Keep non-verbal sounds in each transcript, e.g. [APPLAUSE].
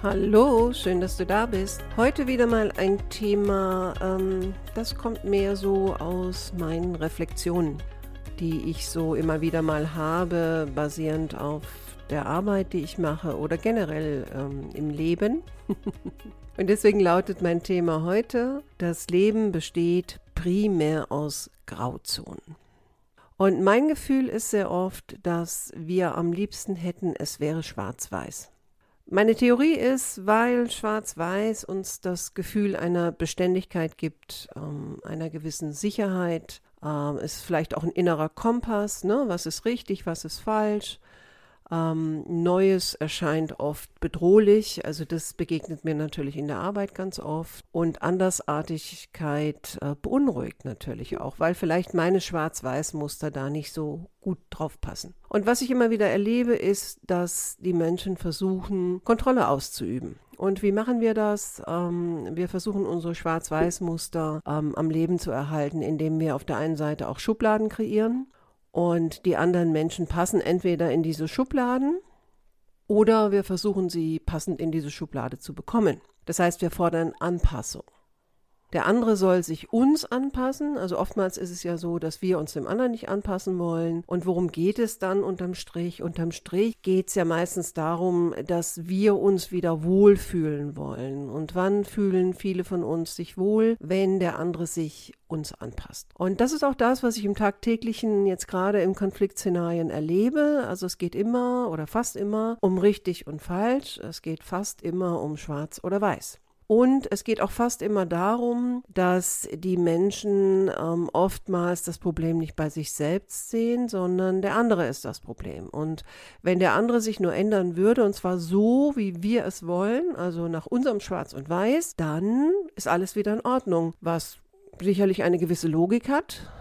Hallo, schön, dass du da bist. Heute wieder mal ein Thema, ähm, das kommt mehr so aus meinen Reflexionen, die ich so immer wieder mal habe, basierend auf der Arbeit, die ich mache oder generell ähm, im Leben. [LAUGHS] Und deswegen lautet mein Thema heute, das Leben besteht primär aus Grauzonen. Und mein Gefühl ist sehr oft, dass wir am liebsten hätten, es wäre schwarz-weiß. Meine Theorie ist, weil Schwarz-Weiß uns das Gefühl einer Beständigkeit gibt, ähm, einer gewissen Sicherheit, ähm, ist vielleicht auch ein innerer Kompass, ne? was ist richtig, was ist falsch, ähm, Neues erscheint oft bedrohlich, also das begegnet mir natürlich in der Arbeit ganz oft. Und Andersartigkeit äh, beunruhigt natürlich auch, weil vielleicht meine Schwarz-Weiß-Muster da nicht so gut drauf passen. Und was ich immer wieder erlebe, ist, dass die Menschen versuchen, Kontrolle auszuüben. Und wie machen wir das? Ähm, wir versuchen unsere Schwarz-Weiß-Muster ähm, am Leben zu erhalten, indem wir auf der einen Seite auch Schubladen kreieren und die anderen Menschen passen entweder in diese Schubladen oder wir versuchen sie passend in diese Schublade zu bekommen. Das heißt, wir fordern Anpassung. Der andere soll sich uns anpassen. Also oftmals ist es ja so, dass wir uns dem anderen nicht anpassen wollen. Und worum geht es dann unterm Strich? Unterm Strich geht es ja meistens darum, dass wir uns wieder wohlfühlen wollen. Und wann fühlen viele von uns sich wohl, wenn der andere sich uns anpasst. Und das ist auch das, was ich im tagtäglichen jetzt gerade im Konfliktszenarien erlebe. Also es geht immer oder fast immer um richtig und falsch. Es geht fast immer um schwarz oder weiß. Und es geht auch fast immer darum, dass die Menschen ähm, oftmals das Problem nicht bei sich selbst sehen, sondern der andere ist das Problem. Und wenn der andere sich nur ändern würde, und zwar so, wie wir es wollen, also nach unserem Schwarz und Weiß, dann ist alles wieder in Ordnung, was sicherlich eine gewisse Logik hat.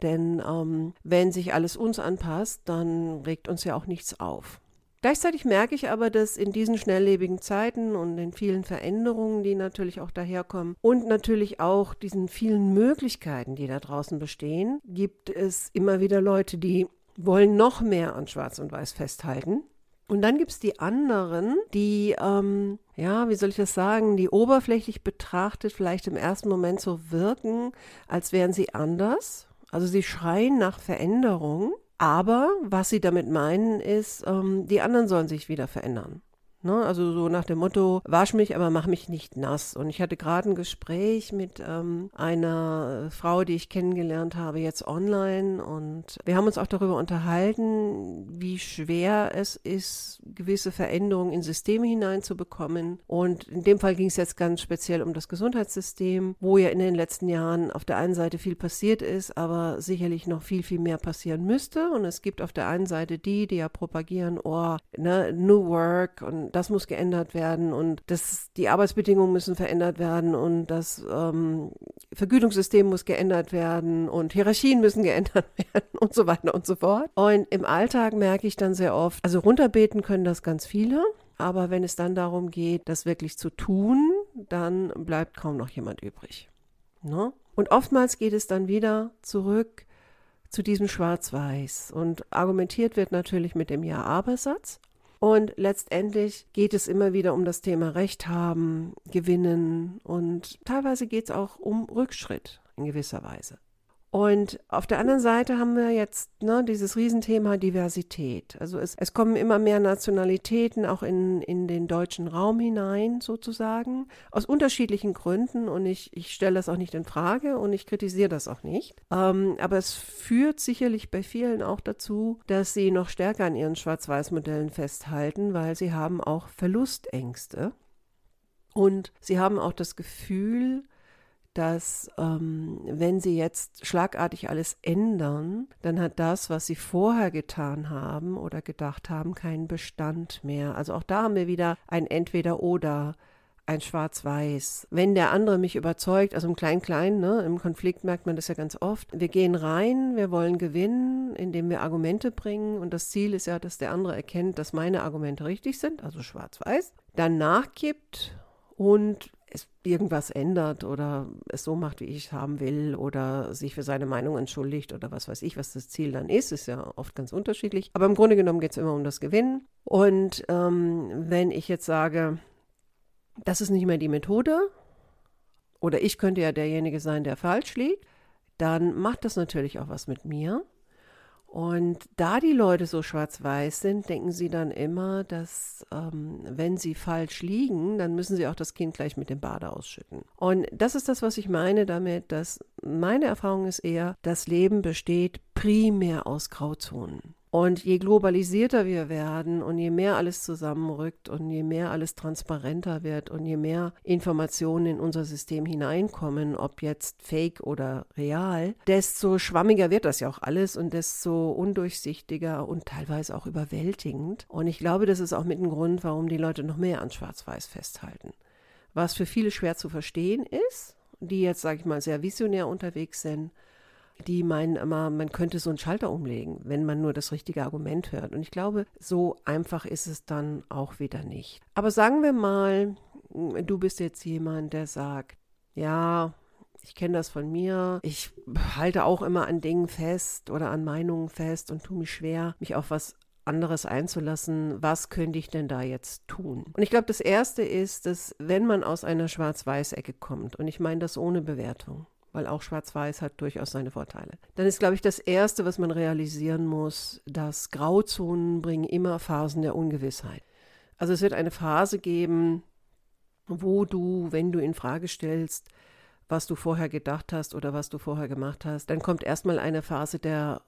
Denn ähm, wenn sich alles uns anpasst, dann regt uns ja auch nichts auf. Gleichzeitig merke ich aber, dass in diesen schnelllebigen Zeiten und den vielen Veränderungen, die natürlich auch daherkommen und natürlich auch diesen vielen Möglichkeiten, die da draußen bestehen, gibt es immer wieder Leute, die wollen noch mehr an Schwarz und Weiß festhalten. Und dann gibt es die anderen, die, ähm, ja, wie soll ich das sagen, die oberflächlich betrachtet vielleicht im ersten Moment so wirken, als wären sie anders. Also sie schreien nach Veränderung aber was sie damit meinen, ist, ähm, die anderen sollen sich wieder verändern. Ne? Also so nach dem Motto, wasch mich, aber mach mich nicht nass. Und ich hatte gerade ein Gespräch mit ähm, einer Frau, die ich kennengelernt habe, jetzt online. Und wir haben uns auch darüber unterhalten, wie schwer es ist, gewisse Veränderungen in Systeme hineinzubekommen. Und in dem Fall ging es jetzt ganz speziell um das Gesundheitssystem, wo ja in den letzten Jahren auf der einen Seite viel passiert ist, aber sicherlich noch viel, viel mehr passieren müsste. Und es gibt auf der einen Seite die, die ja propagieren, oh, ne, New Work und das muss geändert werden und das, die Arbeitsbedingungen müssen verändert werden und das ähm, Vergütungssystem muss geändert werden und Hierarchien müssen [LAUGHS] geändert werden und so weiter und so fort. Und im Alltag merke ich dann sehr oft, also runterbeten können das ganz viele. Aber wenn es dann darum geht, das wirklich zu tun, dann bleibt kaum noch jemand übrig. Ne? Und oftmals geht es dann wieder zurück zu diesem Schwarz-Weiß. Und argumentiert wird natürlich mit dem Ja-Aber-Satz. Und letztendlich geht es immer wieder um das Thema Recht haben, gewinnen und teilweise geht es auch um Rückschritt in gewisser Weise. Und auf der anderen Seite haben wir jetzt ne, dieses Riesenthema Diversität. Also es, es kommen immer mehr Nationalitäten auch in, in den deutschen Raum hinein, sozusagen, aus unterschiedlichen Gründen. Und ich, ich stelle das auch nicht in Frage und ich kritisiere das auch nicht. Ähm, aber es führt sicherlich bei vielen auch dazu, dass sie noch stärker an ihren Schwarz-Weiß-Modellen festhalten, weil sie haben auch Verlustängste. Und sie haben auch das Gefühl, dass ähm, wenn sie jetzt schlagartig alles ändern, dann hat das, was sie vorher getan haben oder gedacht haben, keinen Bestand mehr. Also auch da haben wir wieder ein Entweder-Oder ein Schwarz-Weiß. Wenn der andere mich überzeugt, also im Klein-Klein, ne, im Konflikt merkt man das ja ganz oft. Wir gehen rein, wir wollen gewinnen, indem wir Argumente bringen und das Ziel ist ja, dass der andere erkennt, dass meine Argumente richtig sind, also Schwarz-Weiß, dann nachgibt und es irgendwas ändert oder es so macht, wie ich es haben will oder sich für seine Meinung entschuldigt oder was weiß ich, was das Ziel dann ist, ist ja oft ganz unterschiedlich. Aber im Grunde genommen geht es immer um das Gewinnen. Und ähm, wenn ich jetzt sage, das ist nicht mehr die Methode oder ich könnte ja derjenige sein, der falsch liegt, dann macht das natürlich auch was mit mir. Und da die Leute so schwarz-weiß sind, denken sie dann immer, dass ähm, wenn sie falsch liegen, dann müssen sie auch das Kind gleich mit dem Bade ausschütten. Und das ist das, was ich meine damit, dass meine Erfahrung ist eher, das Leben besteht primär aus Grauzonen. Und je globalisierter wir werden und je mehr alles zusammenrückt und je mehr alles transparenter wird und je mehr Informationen in unser System hineinkommen, ob jetzt fake oder real, desto schwammiger wird das ja auch alles und desto undurchsichtiger und teilweise auch überwältigend. Und ich glaube, das ist auch mit ein Grund, warum die Leute noch mehr an Schwarz-Weiß festhalten. Was für viele schwer zu verstehen ist, die jetzt, sage ich mal, sehr visionär unterwegs sind, die meinen immer, man könnte so einen Schalter umlegen, wenn man nur das richtige Argument hört. Und ich glaube, so einfach ist es dann auch wieder nicht. Aber sagen wir mal, du bist jetzt jemand, der sagt, ja, ich kenne das von mir. Ich halte auch immer an Dingen fest oder an Meinungen fest und tue mich schwer, mich auf was anderes einzulassen. Was könnte ich denn da jetzt tun? Und ich glaube, das Erste ist, dass wenn man aus einer Schwarz-Weiß-Ecke kommt, und ich meine das ohne Bewertung, weil auch Schwarz-Weiß hat durchaus seine Vorteile. Dann ist, glaube ich, das Erste, was man realisieren muss, dass Grauzonen bringen immer Phasen der Ungewissheit. Also es wird eine Phase geben, wo du, wenn du in Frage stellst, was du vorher gedacht hast oder was du vorher gemacht hast, dann kommt erstmal eine Phase der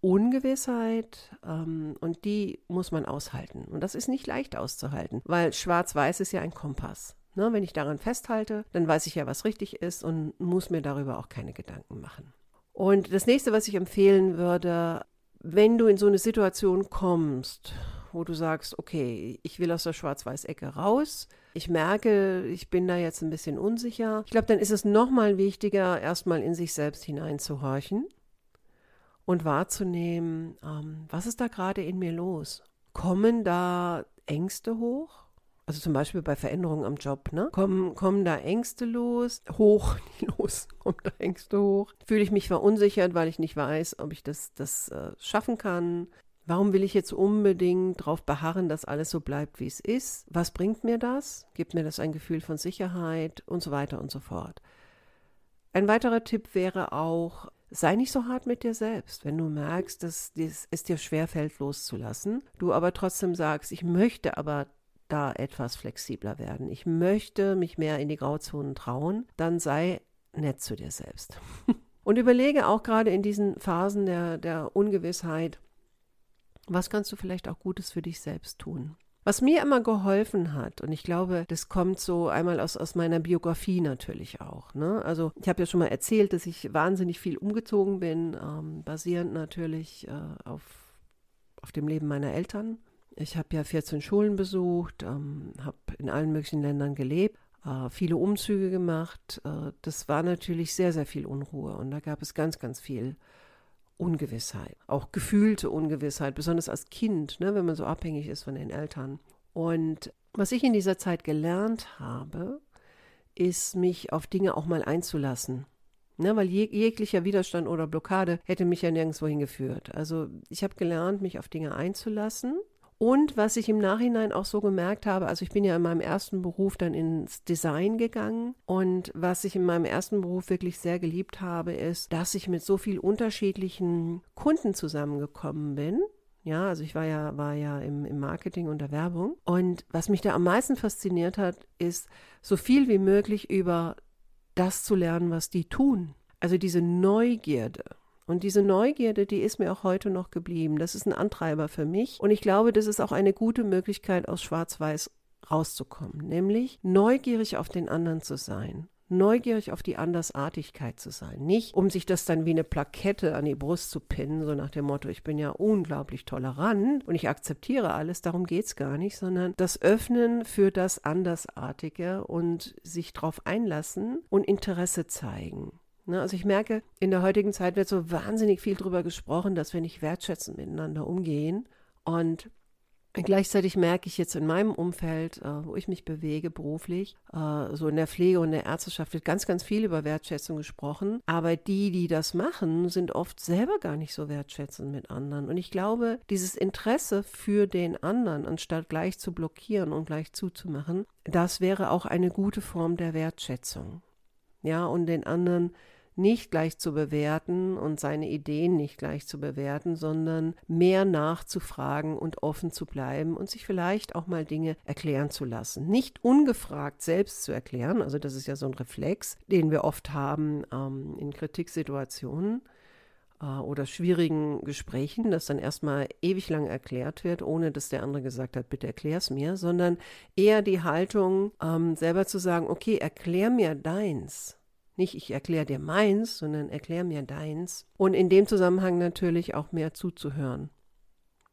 Ungewissheit ähm, und die muss man aushalten. Und das ist nicht leicht auszuhalten, weil Schwarz-Weiß ist ja ein Kompass. Ne, wenn ich daran festhalte, dann weiß ich ja, was richtig ist und muss mir darüber auch keine Gedanken machen. Und das nächste, was ich empfehlen würde, wenn du in so eine Situation kommst, wo du sagst, okay, ich will aus der Schwarz-Weiß-Ecke raus, ich merke, ich bin da jetzt ein bisschen unsicher, ich glaube, dann ist es nochmal wichtiger, erstmal in sich selbst hineinzuhorchen und wahrzunehmen, ähm, was ist da gerade in mir los? Kommen da Ängste hoch? Also zum Beispiel bei Veränderungen am Job, ne? Kommen, kommen da Ängste los, hoch, [LAUGHS] los, kommen da Ängste hoch. Fühle ich mich verunsichert, weil ich nicht weiß, ob ich das, das äh, schaffen kann. Warum will ich jetzt unbedingt darauf beharren, dass alles so bleibt, wie es ist? Was bringt mir das? Gibt mir das ein Gefühl von Sicherheit und so weiter und so fort. Ein weiterer Tipp wäre auch, sei nicht so hart mit dir selbst, wenn du merkst, dass es dir schwerfällt loszulassen, du aber trotzdem sagst, ich möchte aber da etwas flexibler werden. Ich möchte mich mehr in die Grauzonen trauen, dann sei nett zu dir selbst. [LAUGHS] Und überlege auch gerade in diesen Phasen der, der Ungewissheit, was kannst du vielleicht auch Gutes für dich selbst tun? Was mir immer geholfen hat, und ich glaube, das kommt so einmal aus, aus meiner Biografie natürlich auch. Ne? Also ich habe ja schon mal erzählt, dass ich wahnsinnig viel umgezogen bin, ähm, basierend natürlich äh, auf, auf dem Leben meiner Eltern. Ich habe ja 14 Schulen besucht, ähm, habe in allen möglichen Ländern gelebt, äh, viele Umzüge gemacht. Äh, das war natürlich sehr, sehr viel Unruhe und da gab es ganz, ganz viel Ungewissheit, auch gefühlte Ungewissheit, besonders als Kind, ne, wenn man so abhängig ist von den Eltern. Und was ich in dieser Zeit gelernt habe, ist, mich auf Dinge auch mal einzulassen. Ne, weil jeg jeglicher Widerstand oder Blockade hätte mich ja nirgendwo hingeführt. Also ich habe gelernt, mich auf Dinge einzulassen und was ich im Nachhinein auch so gemerkt habe, also ich bin ja in meinem ersten Beruf dann ins Design gegangen und was ich in meinem ersten Beruf wirklich sehr geliebt habe, ist, dass ich mit so vielen unterschiedlichen Kunden zusammengekommen bin. Ja, also ich war ja, war ja im, im Marketing und der Werbung. Und was mich da am meisten fasziniert hat, ist, so viel wie möglich über das zu lernen, was die tun. Also diese Neugierde. Und diese Neugierde, die ist mir auch heute noch geblieben. Das ist ein Antreiber für mich. Und ich glaube, das ist auch eine gute Möglichkeit, aus Schwarz-Weiß rauszukommen. Nämlich neugierig auf den anderen zu sein. neugierig auf die Andersartigkeit zu sein. Nicht, um sich das dann wie eine Plakette an die Brust zu pinnen, so nach dem Motto, ich bin ja unglaublich tolerant und ich akzeptiere alles, darum geht es gar nicht, sondern das Öffnen für das Andersartige und sich darauf einlassen und Interesse zeigen. Ne, also ich merke, in der heutigen Zeit wird so wahnsinnig viel darüber gesprochen, dass wir nicht wertschätzend miteinander umgehen. Und Gleichzeitig merke ich jetzt in meinem Umfeld, äh, wo ich mich bewege beruflich, äh, so in der Pflege und der Ärzteschaft wird ganz, ganz viel über Wertschätzung gesprochen. Aber die, die das machen, sind oft selber gar nicht so wertschätzend mit anderen. Und ich glaube, dieses Interesse für den anderen, anstatt gleich zu blockieren und gleich zuzumachen, das wäre auch eine gute Form der Wertschätzung. Ja, und den anderen nicht gleich zu bewerten und seine Ideen nicht gleich zu bewerten, sondern mehr nachzufragen und offen zu bleiben und sich vielleicht auch mal Dinge erklären zu lassen. Nicht ungefragt selbst zu erklären, also das ist ja so ein Reflex, den wir oft haben ähm, in Kritiksituationen äh, oder schwierigen Gesprächen, dass dann erstmal ewig lang erklärt wird, ohne dass der andere gesagt hat, bitte erklär es mir, sondern eher die Haltung, ähm, selber zu sagen, okay, erklär mir deins. Nicht ich erkläre dir meins, sondern erklär mir deins. Und in dem Zusammenhang natürlich auch mehr zuzuhören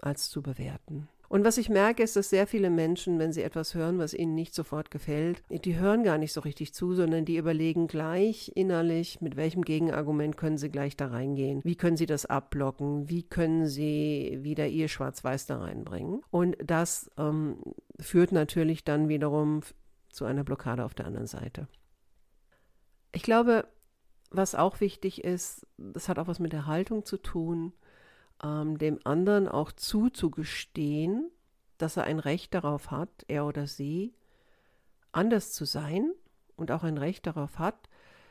als zu bewerten. Und was ich merke, ist, dass sehr viele Menschen, wenn sie etwas hören, was ihnen nicht sofort gefällt, die hören gar nicht so richtig zu, sondern die überlegen gleich innerlich, mit welchem Gegenargument können sie gleich da reingehen. Wie können sie das abblocken? Wie können sie wieder ihr Schwarz-Weiß da reinbringen? Und das ähm, führt natürlich dann wiederum zu einer Blockade auf der anderen Seite. Ich glaube, was auch wichtig ist, das hat auch was mit der Haltung zu tun, ähm, dem anderen auch zuzugestehen, dass er ein Recht darauf hat, er oder sie, anders zu sein und auch ein Recht darauf hat,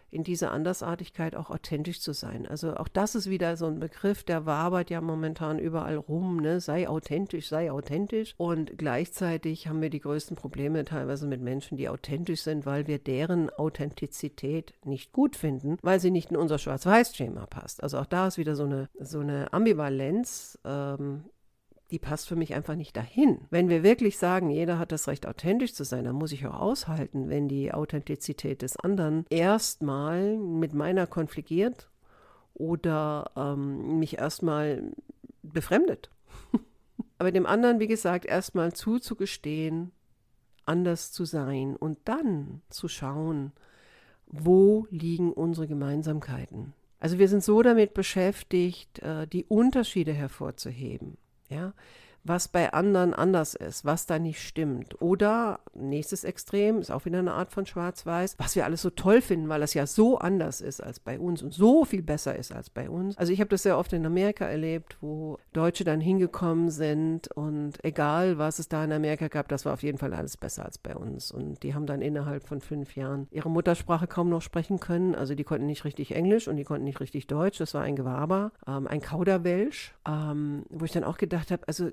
in dieser Andersartigkeit auch authentisch zu sein. Also auch das ist wieder so ein Begriff, der wabert ja momentan überall rum, ne? sei authentisch, sei authentisch. Und gleichzeitig haben wir die größten Probleme teilweise mit Menschen, die authentisch sind, weil wir deren Authentizität nicht gut finden, weil sie nicht in unser Schwarz-Weiß-Schema passt. Also auch da ist wieder so eine, so eine Ambivalenz. Ähm, die passt für mich einfach nicht dahin. Wenn wir wirklich sagen, jeder hat das Recht, authentisch zu sein, dann muss ich auch aushalten, wenn die Authentizität des anderen erstmal mit meiner konfligiert oder ähm, mich erstmal befremdet. [LAUGHS] Aber dem anderen, wie gesagt, erstmal zuzugestehen, anders zu sein und dann zu schauen, wo liegen unsere Gemeinsamkeiten. Also wir sind so damit beschäftigt, äh, die Unterschiede hervorzuheben ja, was bei anderen anders ist, was da nicht stimmt. Oder nächstes Extrem ist auch wieder eine Art von Schwarz-Weiß, was wir alles so toll finden, weil das ja so anders ist als bei uns und so viel besser ist als bei uns. Also ich habe das sehr oft in Amerika erlebt, wo Deutsche dann hingekommen sind und egal, was es da in Amerika gab, das war auf jeden Fall alles besser als bei uns. Und die haben dann innerhalb von fünf Jahren ihre Muttersprache kaum noch sprechen können. Also die konnten nicht richtig Englisch und die konnten nicht richtig Deutsch. Das war ein Gewaber, ähm, ein Kauderwelsch, ähm, wo ich dann auch gedacht habe, also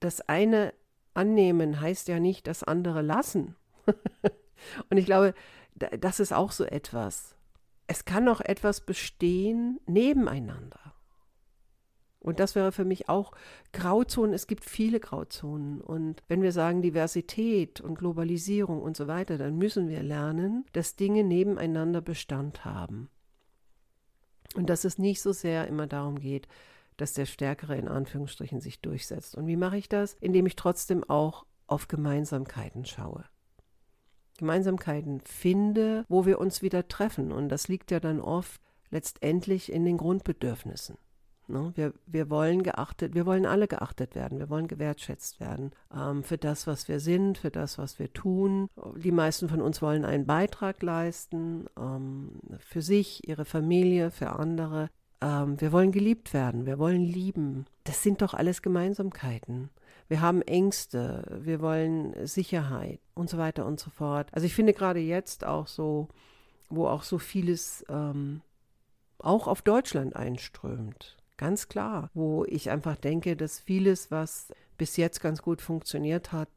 das eine annehmen heißt ja nicht das andere lassen. [LAUGHS] und ich glaube, das ist auch so etwas. Es kann noch etwas bestehen nebeneinander. Und das wäre für mich auch Grauzonen. Es gibt viele Grauzonen. Und wenn wir sagen Diversität und Globalisierung und so weiter, dann müssen wir lernen, dass Dinge nebeneinander Bestand haben. Und dass es nicht so sehr immer darum geht, dass der Stärkere in Anführungsstrichen sich durchsetzt. Und wie mache ich das? Indem ich trotzdem auch auf Gemeinsamkeiten schaue. Gemeinsamkeiten finde, wo wir uns wieder treffen. Und das liegt ja dann oft letztendlich in den Grundbedürfnissen. Ne? Wir, wir wollen geachtet, wir wollen alle geachtet werden, wir wollen gewertschätzt werden ähm, für das, was wir sind, für das, was wir tun. Die meisten von uns wollen einen Beitrag leisten, ähm, für sich, ihre Familie, für andere. Ähm, wir wollen geliebt werden, wir wollen lieben. Das sind doch alles Gemeinsamkeiten. Wir haben Ängste, wir wollen Sicherheit und so weiter und so fort. Also ich finde gerade jetzt auch so, wo auch so vieles ähm, auch auf Deutschland einströmt. Ganz klar, wo ich einfach denke, dass vieles, was bis jetzt ganz gut funktioniert hat,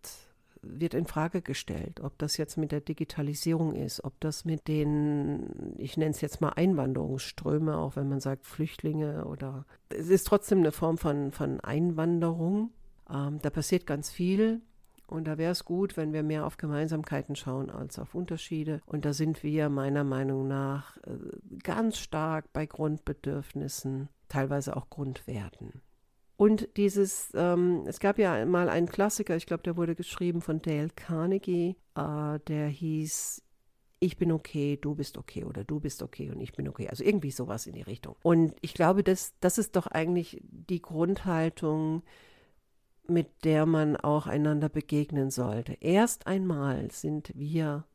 wird in Frage gestellt, ob das jetzt mit der Digitalisierung ist, ob das mit den, ich nenne es jetzt mal Einwanderungsströme, auch wenn man sagt Flüchtlinge oder es ist trotzdem eine Form von, von Einwanderung. Ähm, da passiert ganz viel Und da wäre es gut, wenn wir mehr auf Gemeinsamkeiten schauen als auf Unterschiede. Und da sind wir meiner Meinung nach äh, ganz stark bei Grundbedürfnissen, teilweise auch Grundwerten. Und dieses, ähm, es gab ja mal einen Klassiker, ich glaube, der wurde geschrieben von Dale Carnegie, äh, der hieß ich bin okay, du bist okay oder du bist okay und ich bin okay. Also irgendwie sowas in die Richtung. Und ich glaube, das, das ist doch eigentlich die Grundhaltung, mit der man auch einander begegnen sollte. Erst einmal sind wir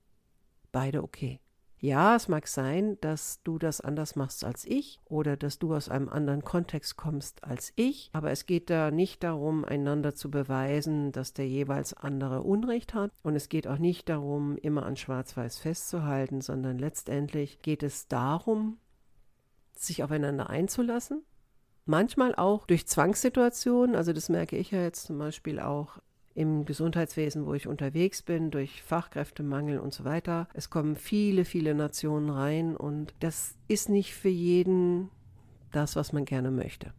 beide okay. Ja, es mag sein, dass du das anders machst als ich oder dass du aus einem anderen Kontext kommst als ich, aber es geht da nicht darum, einander zu beweisen, dass der jeweils andere Unrecht hat. Und es geht auch nicht darum, immer an Schwarz-Weiß festzuhalten, sondern letztendlich geht es darum, sich aufeinander einzulassen, manchmal auch durch Zwangssituationen, also das merke ich ja jetzt zum Beispiel auch im Gesundheitswesen, wo ich unterwegs bin, durch Fachkräftemangel und so weiter. Es kommen viele, viele Nationen rein und das ist nicht für jeden das, was man gerne möchte.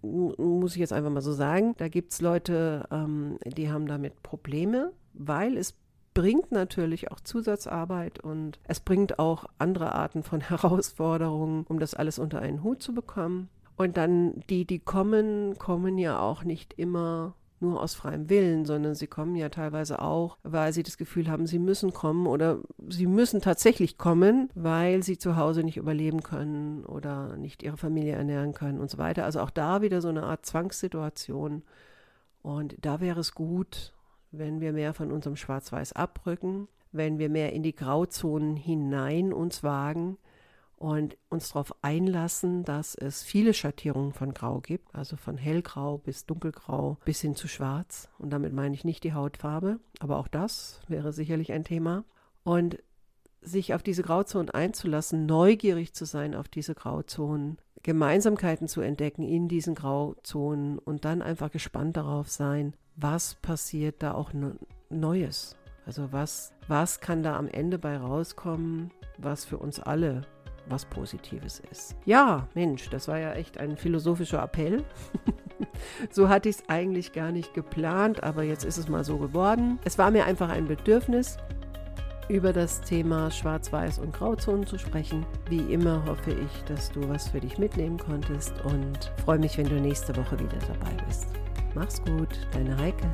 Muss ich jetzt einfach mal so sagen. Da gibt es Leute, ähm, die haben damit Probleme, weil es bringt natürlich auch Zusatzarbeit und es bringt auch andere Arten von [LAUGHS] Herausforderungen, um das alles unter einen Hut zu bekommen. Und dann die, die kommen, kommen ja auch nicht immer nur aus freiem Willen, sondern sie kommen ja teilweise auch, weil sie das Gefühl haben, sie müssen kommen oder sie müssen tatsächlich kommen, weil sie zu Hause nicht überleben können oder nicht ihre Familie ernähren können und so weiter. Also auch da wieder so eine Art Zwangssituation. Und da wäre es gut, wenn wir mehr von unserem Schwarz-Weiß abrücken, wenn wir mehr in die Grauzonen hinein uns wagen, und uns darauf einlassen, dass es viele Schattierungen von Grau gibt, also von hellgrau bis dunkelgrau bis hin zu schwarz. Und damit meine ich nicht die Hautfarbe, aber auch das wäre sicherlich ein Thema. Und sich auf diese Grauzonen einzulassen, neugierig zu sein auf diese Grauzonen, Gemeinsamkeiten zu entdecken in diesen Grauzonen und dann einfach gespannt darauf sein, was passiert da auch Neues. Also was, was kann da am Ende bei rauskommen, was für uns alle was Positives ist. Ja, Mensch, das war ja echt ein philosophischer Appell. [LAUGHS] so hatte ich es eigentlich gar nicht geplant, aber jetzt ist es mal so geworden. Es war mir einfach ein Bedürfnis, über das Thema Schwarz-Weiß und Grauzonen zu sprechen. Wie immer hoffe ich, dass du was für dich mitnehmen konntest und freue mich, wenn du nächste Woche wieder dabei bist. Mach's gut, deine Heike.